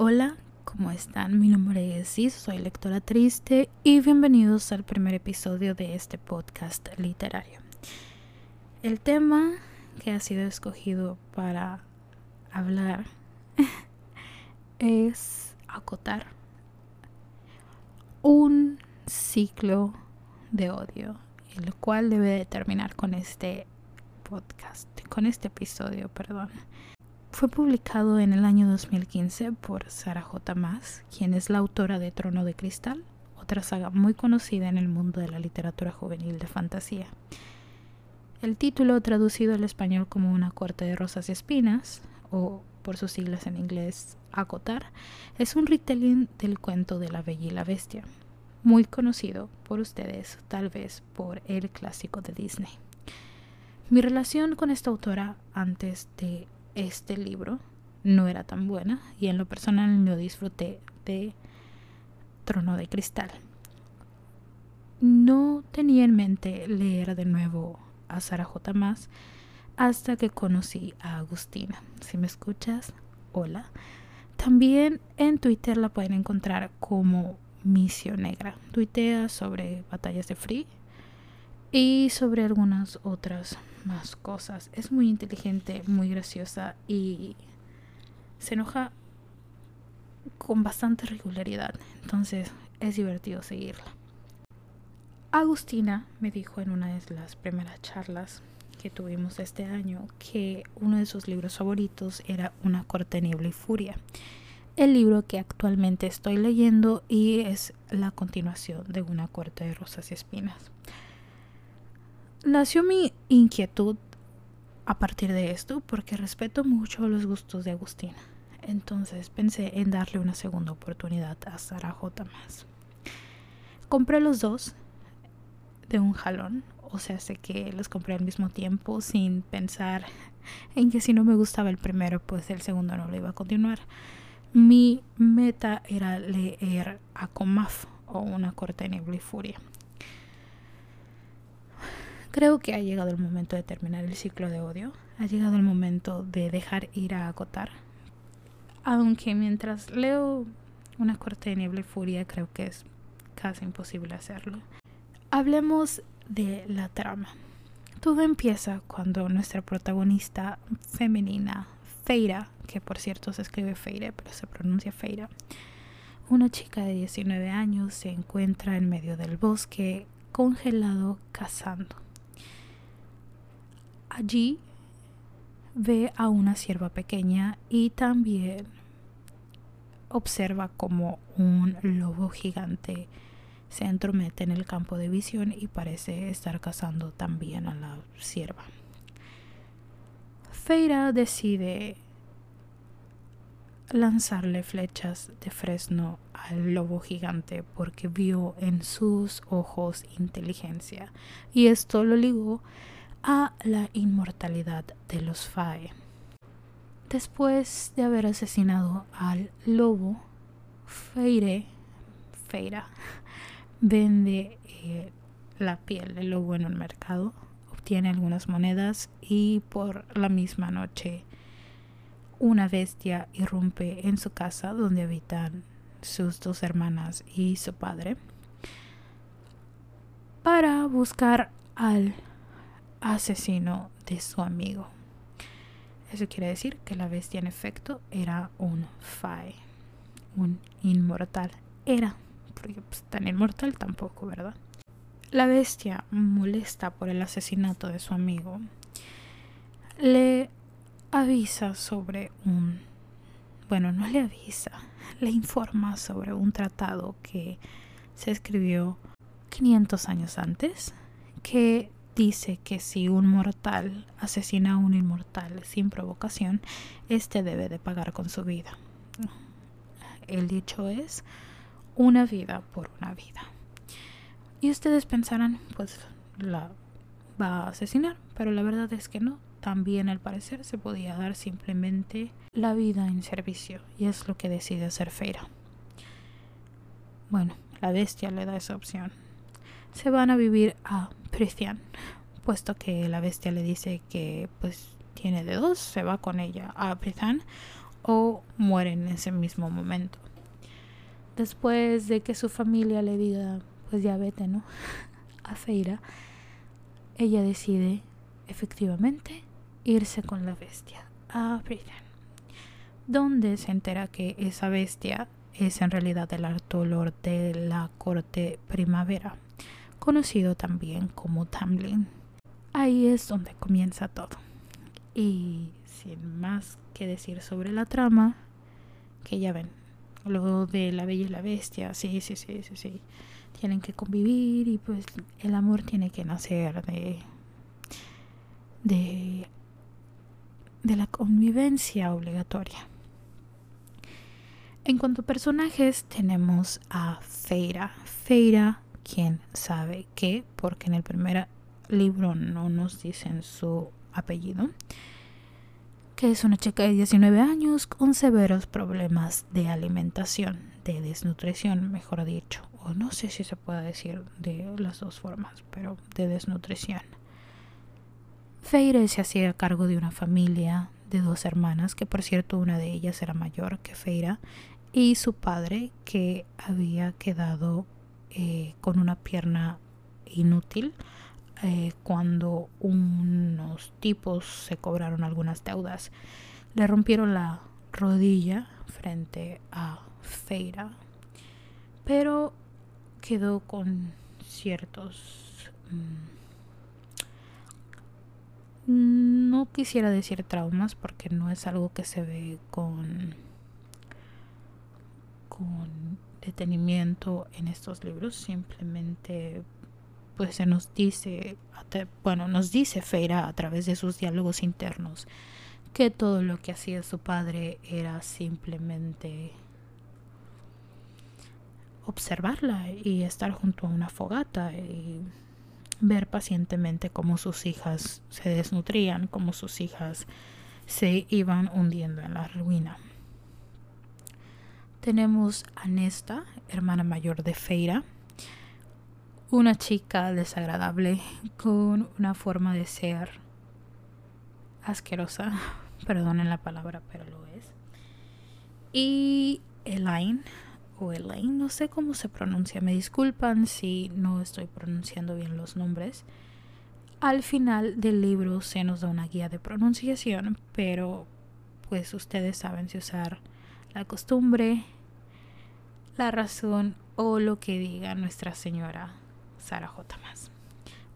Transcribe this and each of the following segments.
Hola, ¿cómo están? Mi nombre es Cis, soy lectora triste y bienvenidos al primer episodio de este podcast literario. El tema que ha sido escogido para hablar es acotar un ciclo de odio, el cual debe de terminar con este podcast, con este episodio, perdón. Fue publicado en el año 2015 por Sarah J. Maas, quien es la autora de Trono de Cristal, otra saga muy conocida en el mundo de la literatura juvenil de fantasía. El título, traducido al español como Una corte de rosas y espinas, o por sus siglas en inglés Acotar, es un retelling del cuento de la Bella y la Bestia, muy conocido por ustedes, tal vez por el clásico de Disney. Mi relación con esta autora antes de este libro no era tan buena y en lo personal no disfruté de Trono de Cristal. No tenía en mente leer de nuevo a Sara J. Más hasta que conocí a Agustina. Si me escuchas, hola. También en Twitter la pueden encontrar como Misión Negra. Tuitea sobre batallas de Free y sobre algunas otras más cosas. Es muy inteligente, muy graciosa y se enoja con bastante regularidad. Entonces es divertido seguirla. Agustina me dijo en una de las primeras charlas que tuvimos este año que uno de sus libros favoritos era Una corte niebla y furia. El libro que actualmente estoy leyendo y es la continuación de Una corte de rosas y espinas nació mi inquietud a partir de esto porque respeto mucho los gustos de Agustina. Entonces pensé en darle una segunda oportunidad a Sara J. Más. Compré los dos de un jalón, o sea, sé que los compré al mismo tiempo sin pensar en que si no me gustaba el primero, pues el segundo no lo iba a continuar. Mi meta era leer a Comaf o Una corte de y furia. Creo que ha llegado el momento de terminar el ciclo de odio. Ha llegado el momento de dejar ir a acotar. Aunque mientras leo una corte de niebla y furia creo que es casi imposible hacerlo. Hablemos de la trama. Todo empieza cuando nuestra protagonista femenina, Feira, que por cierto se escribe Feire, pero se pronuncia Feira, una chica de 19 años se encuentra en medio del bosque congelado cazando. Allí ve a una sierva pequeña y también observa como un lobo gigante se entromete en el campo de visión y parece estar cazando también a la sierva. Feira decide lanzarle flechas de fresno al lobo gigante porque vio en sus ojos inteligencia y esto lo ligó a la inmortalidad de los Fae. Después de haber asesinado al lobo, Feire, Feira vende eh, la piel del lobo en un mercado, obtiene algunas monedas y por la misma noche una bestia irrumpe en su casa donde habitan sus dos hermanas y su padre para buscar al asesino de su amigo. Eso quiere decir que la bestia en efecto era un Fae, un inmortal. Era, porque pues, tan inmortal tampoco, ¿verdad? La bestia, molesta por el asesinato de su amigo, le avisa sobre un... Bueno, no le avisa, le informa sobre un tratado que se escribió 500 años antes, que dice que si un mortal asesina a un inmortal sin provocación, éste debe de pagar con su vida. El dicho es una vida por una vida. Y ustedes pensarán, pues la va a asesinar, pero la verdad es que no. También al parecer se podía dar simplemente la vida en servicio y es lo que decide hacer Feira. Bueno, la bestia le da esa opción. Se van a vivir a Prithian, puesto que la bestia le dice que pues tiene de dos, se va con ella a Prithan o muere en ese mismo momento. Después de que su familia le diga, pues ya vete, ¿no? A Feira, ella decide efectivamente irse con la bestia a Britain, donde se entera que esa bestia es en realidad el Artolor de la corte primavera, conocido también como Tamlin. Ahí es donde comienza todo. Y sin más que decir sobre la trama, que ya ven, lo de la bella y la bestia, sí, sí, sí, sí, sí. Tienen que convivir y pues el amor tiene que nacer de de de la convivencia obligatoria. En cuanto a personajes, tenemos a Feira. Feira, quien sabe qué, porque en el primer libro no nos dicen su apellido, que es una chica de 19 años con severos problemas de alimentación, de desnutrición, mejor dicho, o no sé si se puede decir de las dos formas, pero de desnutrición. Feira se hacía cargo de una familia de dos hermanas, que por cierto una de ellas era mayor que Feira, y su padre que había quedado eh, con una pierna inútil eh, cuando unos tipos se cobraron algunas deudas. Le rompieron la rodilla frente a Feira, pero quedó con ciertos... Mm, no quisiera decir traumas porque no es algo que se ve con con en estos libros, simplemente pues se nos dice, bueno, nos dice Feira a través de sus diálogos internos que todo lo que hacía su padre era simplemente observarla y estar junto a una fogata y ver pacientemente cómo sus hijas se desnutrían, cómo sus hijas se iban hundiendo en la ruina. Tenemos a Nesta, hermana mayor de Feira, una chica desagradable con una forma de ser asquerosa, perdonen la palabra, pero lo es. Y Elaine, o Elaine, no sé cómo se pronuncia, me disculpan si no estoy pronunciando bien los nombres. Al final del libro se nos da una guía de pronunciación, pero pues ustedes saben si usar la costumbre, la razón o lo que diga nuestra señora Sara J. Más.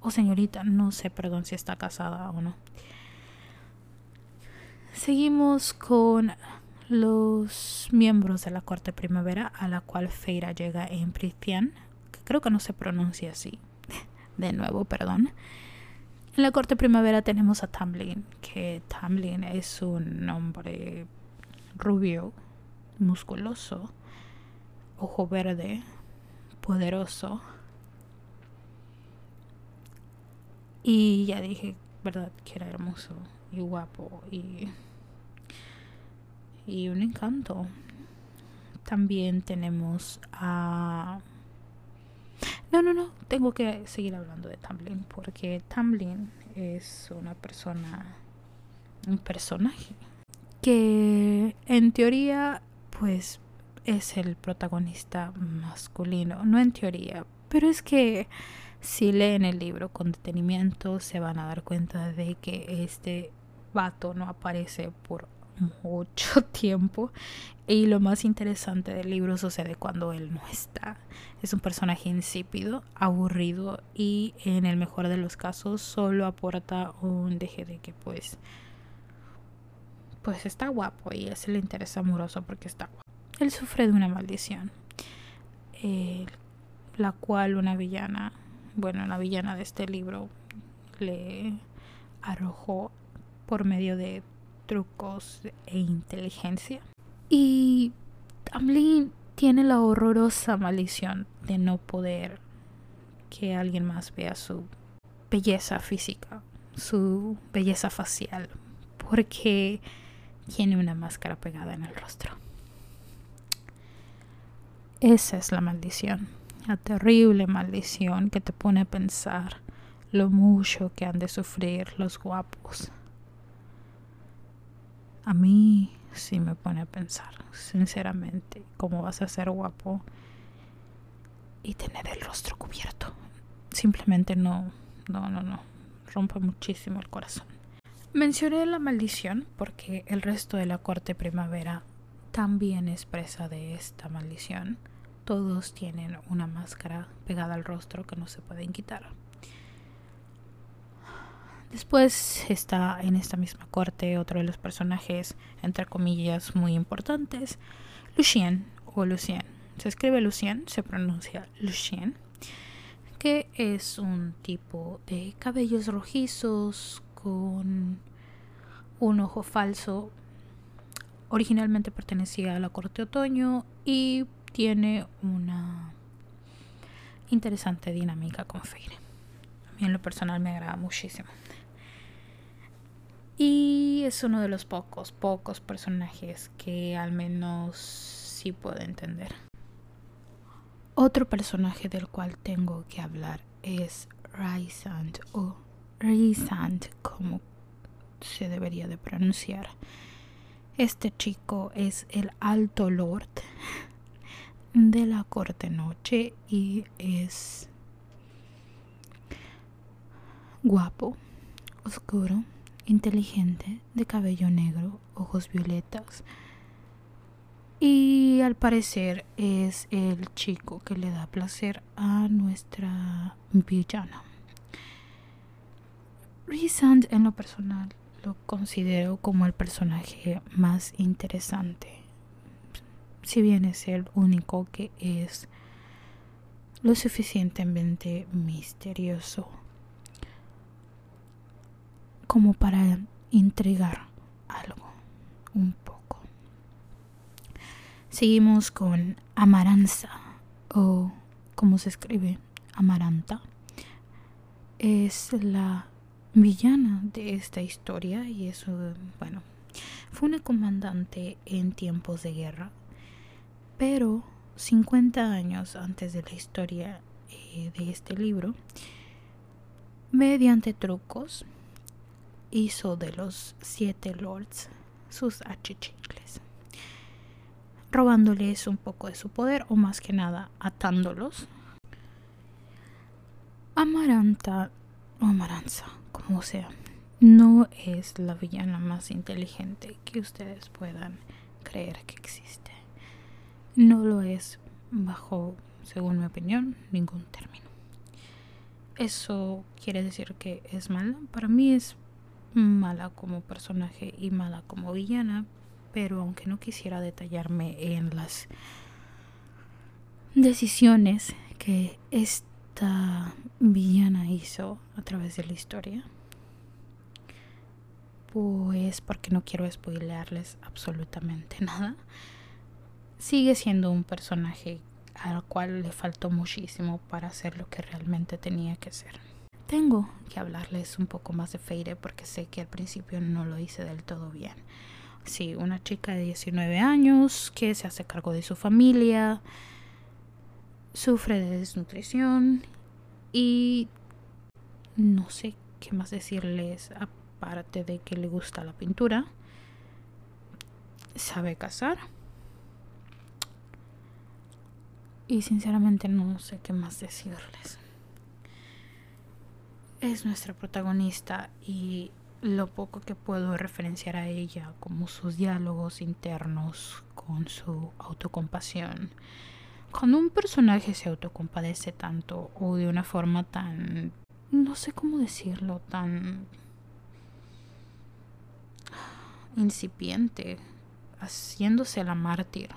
O señorita, no sé, perdón si está casada o no. Seguimos con los miembros de la corte primavera a la cual Feira llega en Pritian, que creo que no se pronuncia así. De nuevo, perdón. En la corte primavera tenemos a Tamlin, que Tamlin es un hombre rubio, musculoso, ojo verde, poderoso, Y ya dije, ¿verdad? Que era hermoso y guapo y, y un encanto. También tenemos a... No, no, no, tengo que seguir hablando de Tamlin porque Tamlin es una persona, un personaje que en teoría pues es el protagonista masculino, no en teoría, pero es que si leen el libro con detenimiento se van a dar cuenta de que este vato no aparece por mucho tiempo y lo más interesante del libro sucede cuando él no está. Es un personaje insípido, aburrido y en el mejor de los casos solo aporta un deje de que pues pues está guapo y es el interés amoroso porque está guapo. Él sufre de una maldición, la cual una villana bueno, la villana de este libro le arrojó por medio de trucos e inteligencia. Y Tamlin tiene la horrorosa maldición de no poder que alguien más vea su belleza física, su belleza facial, porque tiene una máscara pegada en el rostro. Esa es la maldición la terrible maldición que te pone a pensar lo mucho que han de sufrir los guapos. A mí sí me pone a pensar, sinceramente, cómo vas a ser guapo y tener el rostro cubierto. Simplemente no, no, no, no. Rompe muchísimo el corazón. Mencioné la maldición porque el resto de la corte primavera también es presa de esta maldición. Todos tienen una máscara pegada al rostro que no se pueden quitar. Después está en esta misma corte otro de los personajes, entre comillas, muy importantes, Lucien o Lucien. Se escribe Lucien, se pronuncia Lucien, que es un tipo de cabellos rojizos con un ojo falso. Originalmente pertenecía a la corte otoño y tiene una interesante dinámica con Feire. A mí en lo personal me agrada muchísimo. Y es uno de los pocos, pocos personajes que al menos sí puedo entender. Otro personaje del cual tengo que hablar es Rysand o Rysand como se debería de pronunciar. Este chico es el alto lord de la corte noche y es guapo, oscuro, inteligente, de cabello negro, ojos violetas. Y al parecer es el chico que le da placer a nuestra villana. Rhysand en lo personal lo considero como el personaje más interesante. Si bien es el único que es lo suficientemente misterioso como para intrigar algo un poco. Seguimos con Amaranza o como se escribe Amaranta. Es la villana de esta historia y eso, bueno, fue una comandante en tiempos de guerra, pero 50 años antes de la historia eh, de este libro, mediante trucos, hizo de los siete lords sus achichicles, robándoles un poco de su poder o más que nada atándolos. Amaranta o Amaranza, como sea, no es la villana más inteligente que ustedes puedan creer que existe. No lo es bajo, según mi opinión, ningún término. ¿Eso quiere decir que es mala? Para mí es mala como personaje y mala como villana, pero aunque no quisiera detallarme en las decisiones que esta villana hizo a través de la historia, pues porque no quiero spoilearles absolutamente nada, sigue siendo un personaje al cual le faltó muchísimo para hacer lo que realmente tenía que ser tengo que hablarles un poco más de Feire porque sé que al principio no lo hice del todo bien. Sí, una chica de 19 años que se hace cargo de su familia, sufre de desnutrición y no sé qué más decirles aparte de que le gusta la pintura. Sabe cazar. Y sinceramente no sé qué más decirles es nuestra protagonista y lo poco que puedo referenciar a ella, como sus diálogos internos con su autocompasión. Cuando un personaje se autocompadece tanto o de una forma tan, no sé cómo decirlo, tan incipiente, haciéndose la mártir,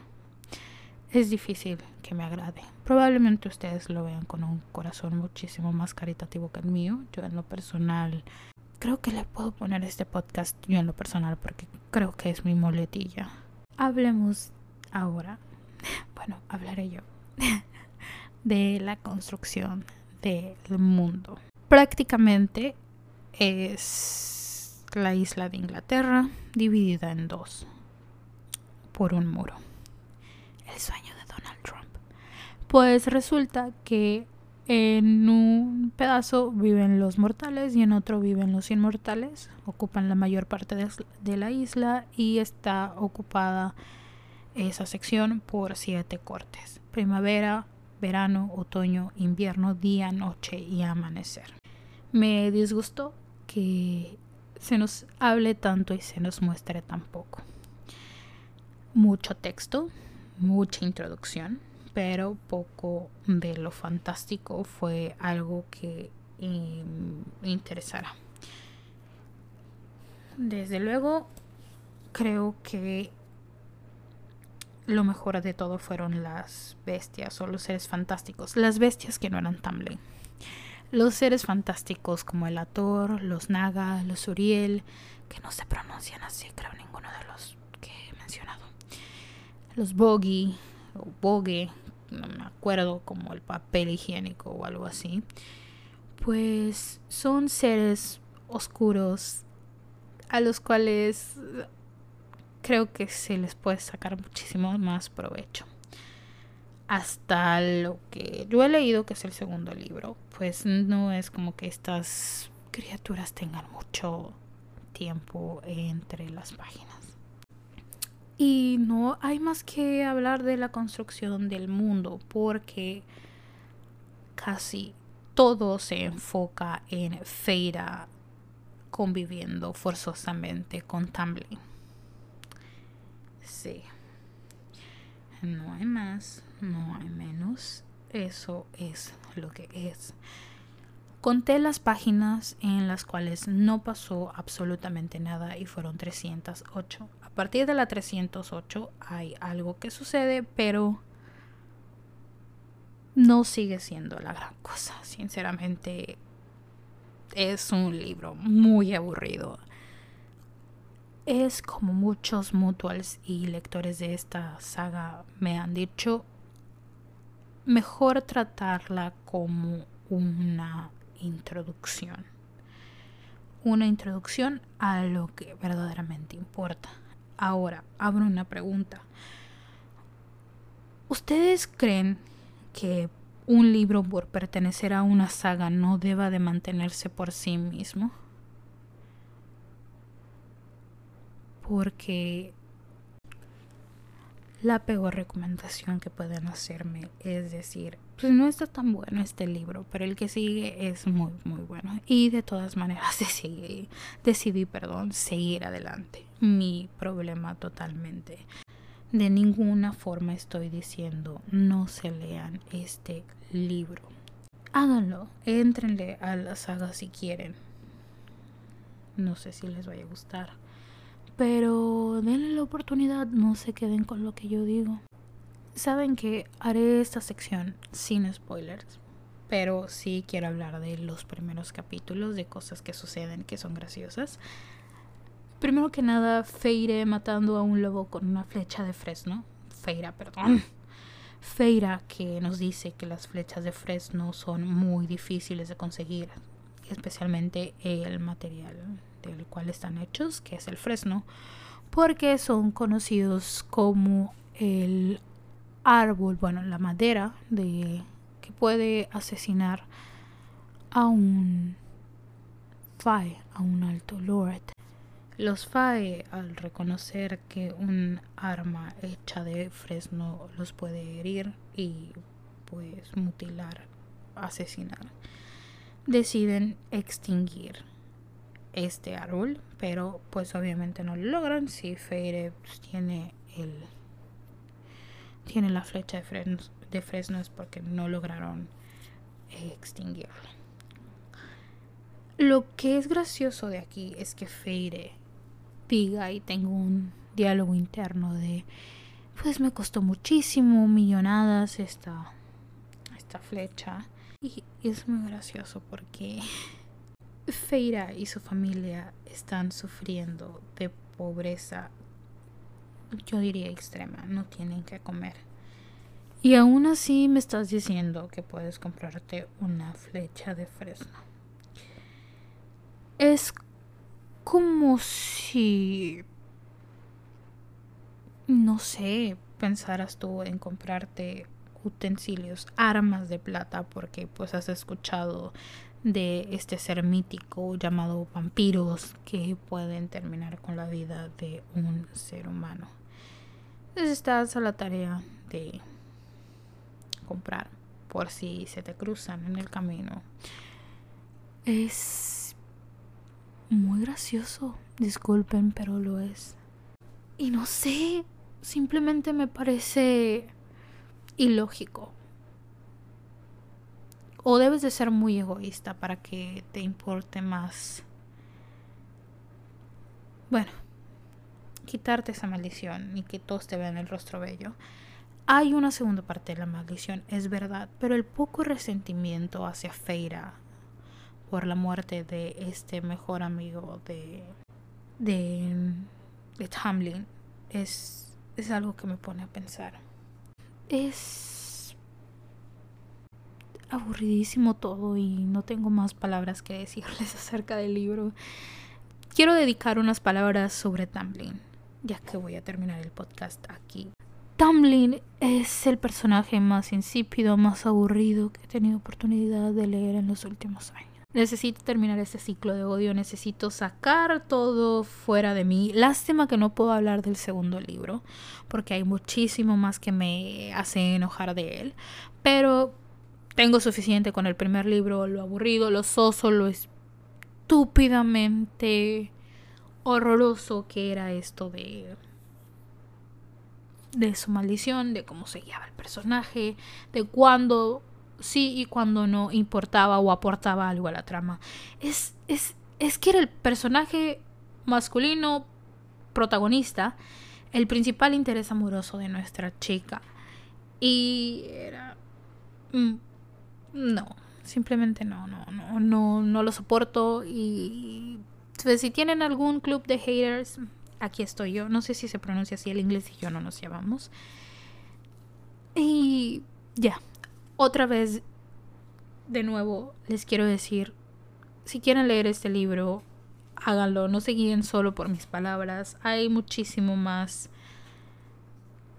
es difícil que me agrade. Probablemente ustedes lo vean con un corazón muchísimo más caritativo que el mío. Yo en lo personal creo que le puedo poner este podcast yo en lo personal porque creo que es mi moletilla. Hablemos ahora, bueno, hablaré yo, de la construcción del mundo. Prácticamente es la isla de Inglaterra dividida en dos por un muro el sueño de Donald Trump. Pues resulta que En un pedazo viven los mortales y en otro viven los inmortales. Ocupan la mayor parte de la isla y está ocupada esa sección por siete cortes. Primavera, verano, otoño, invierno, día, noche y amanecer. Me disgustó que se nos hable tanto y se nos muestre tan poco. Mucho texto, mucha introducción, pero poco de lo fantástico fue algo que eh, interesara. Desde luego, creo que lo mejor de todo fueron las bestias o los seres fantásticos. Las bestias que no eran Tamlin. Los seres fantásticos como el Ator, los Naga, los Uriel, que no se pronuncian así, creo ninguno de los que he mencionado. Los Bogi o Bogue, no me acuerdo como el papel higiénico o algo así. Pues son seres oscuros a los cuales creo que se les puede sacar muchísimo más provecho. Hasta lo que yo he leído, que es el segundo libro, pues no es como que estas criaturas tengan mucho tiempo entre las páginas. Y no hay más que hablar de la construcción del mundo, porque casi todo se enfoca en Feira conviviendo forzosamente con Tumbling. Sí. No hay más, no hay menos. Eso es lo que es. Conté las páginas en las cuales no pasó absolutamente nada y fueron 308. A partir de la 308 hay algo que sucede, pero no sigue siendo la gran cosa. Sinceramente, es un libro muy aburrido es como muchos mutuals y lectores de esta saga me han dicho, mejor tratarla como una introducción. Una introducción a lo que verdaderamente importa. Ahora, abro una pregunta. ¿Ustedes creen que un libro por pertenecer a una saga no deba de mantenerse por sí mismo? Porque la peor recomendación que pueden hacerme es decir, pues no está tan bueno este libro, pero el que sigue es muy, muy bueno. Y de todas maneras decidí, decidí perdón, seguir adelante. Mi problema totalmente. De ninguna forma estoy diciendo no se lean este libro. Háganlo, entrenle a la saga si quieren. No sé si les vaya a gustar pero denle la oportunidad, no se queden con lo que yo digo. Saben que haré esta sección sin spoilers, pero sí quiero hablar de los primeros capítulos, de cosas que suceden que son graciosas. Primero que nada, Feire matando a un lobo con una flecha de fresno. Feira, perdón. Feira que nos dice que las flechas de fresno son muy difíciles de conseguir, especialmente el material del cual están hechos, que es el fresno, porque son conocidos como el árbol, bueno, la madera de que puede asesinar a un Fae, a un alto lord. Los Fae, al reconocer que un arma hecha de fresno los puede herir y pues mutilar, asesinar, deciden extinguir este árbol, pero pues obviamente no lo logran si Feire pues, tiene el tiene la flecha de, fresnos, de fresnos porque no lograron extinguirlo. Lo que es gracioso de aquí es que Feire diga y tengo un diálogo interno de pues me costó muchísimo, millonadas esta, esta flecha. Y es muy gracioso porque Feira y su familia están sufriendo de pobreza, yo diría extrema, no tienen que comer. Y aún así me estás diciendo que puedes comprarte una flecha de fresno. Es como si, no sé, pensaras tú en comprarte utensilios, armas de plata, porque pues has escuchado de este ser mítico llamado vampiros que pueden terminar con la vida de un ser humano. Entonces estás a la tarea de comprar por si se te cruzan en el camino. Es muy gracioso, disculpen, pero lo es. Y no sé, simplemente me parece ilógico. O debes de ser muy egoísta para que te importe más. Bueno, quitarte esa maldición y que todos te vean el rostro bello. Hay una segunda parte de la maldición, es verdad, pero el poco resentimiento hacia Feira por la muerte de este mejor amigo de de, de Tamlin es, es algo que me pone a pensar. Es aburridísimo todo y no tengo más palabras que decirles acerca del libro. Quiero dedicar unas palabras sobre Tamlin, ya que voy a terminar el podcast aquí. Tamlin es el personaje más insípido, más aburrido que he tenido oportunidad de leer en los últimos años. Necesito terminar este ciclo de odio, necesito sacar todo fuera de mí. Lástima que no puedo hablar del segundo libro, porque hay muchísimo más que me hace enojar de él. Pero tengo suficiente con el primer libro, lo aburrido, lo soso, lo estúpidamente horroroso que era esto de de su maldición, de cómo se guiaba el personaje, de cuándo sí y cuando no importaba o aportaba algo a la trama. Es, es, es que era el personaje masculino protagonista, el principal interés amoroso de nuestra chica. Y era... Mm, no, simplemente no, no, no, no, no lo soporto. Y pues, si tienen algún club de haters, aquí estoy yo. No sé si se pronuncia así el inglés y yo no nos llevamos. Y ya, otra vez, de nuevo, les quiero decir, si quieren leer este libro, háganlo, no se guíen solo por mis palabras, hay muchísimo más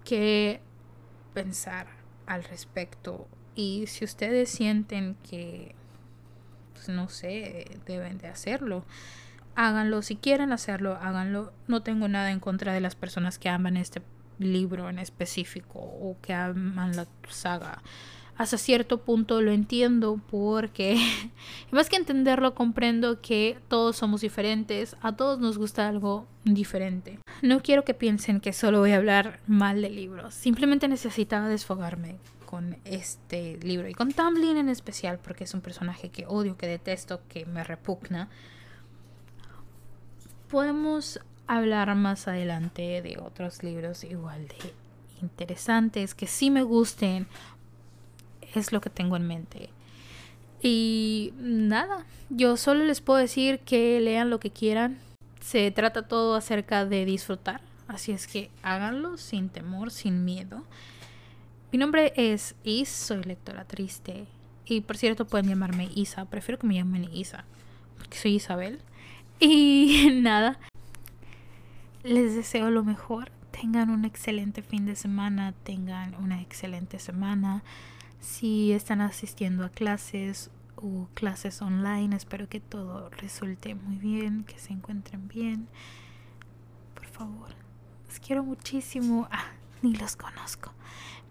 que pensar al respecto. Y si ustedes sienten que, pues no sé, deben de hacerlo, háganlo. Si quieren hacerlo, háganlo. No tengo nada en contra de las personas que aman este libro en específico o que aman la saga. Hasta cierto punto lo entiendo porque, más que entenderlo, comprendo que todos somos diferentes, a todos nos gusta algo diferente. No quiero que piensen que solo voy a hablar mal de libros, simplemente necesitaba desfogarme con este libro y con Tamlin en especial porque es un personaje que odio, que detesto, que me repugna podemos hablar más adelante de otros libros igual de interesantes que sí me gusten. Es lo que tengo en mente. Y nada, yo solo les puedo decir que lean lo que quieran. Se trata todo acerca de disfrutar. Así es que háganlo sin temor, sin miedo. Mi nombre es Is, soy lectora triste. Y por cierto, pueden llamarme Isa. Prefiero que me llamen Isa, porque soy Isabel. Y nada, les deseo lo mejor. Tengan un excelente fin de semana, tengan una excelente semana. Si están asistiendo a clases o clases online, espero que todo resulte muy bien, que se encuentren bien. Por favor, los quiero muchísimo. Ah, ni los conozco.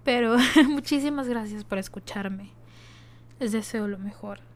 Pero muchísimas gracias por escucharme. Les deseo lo mejor.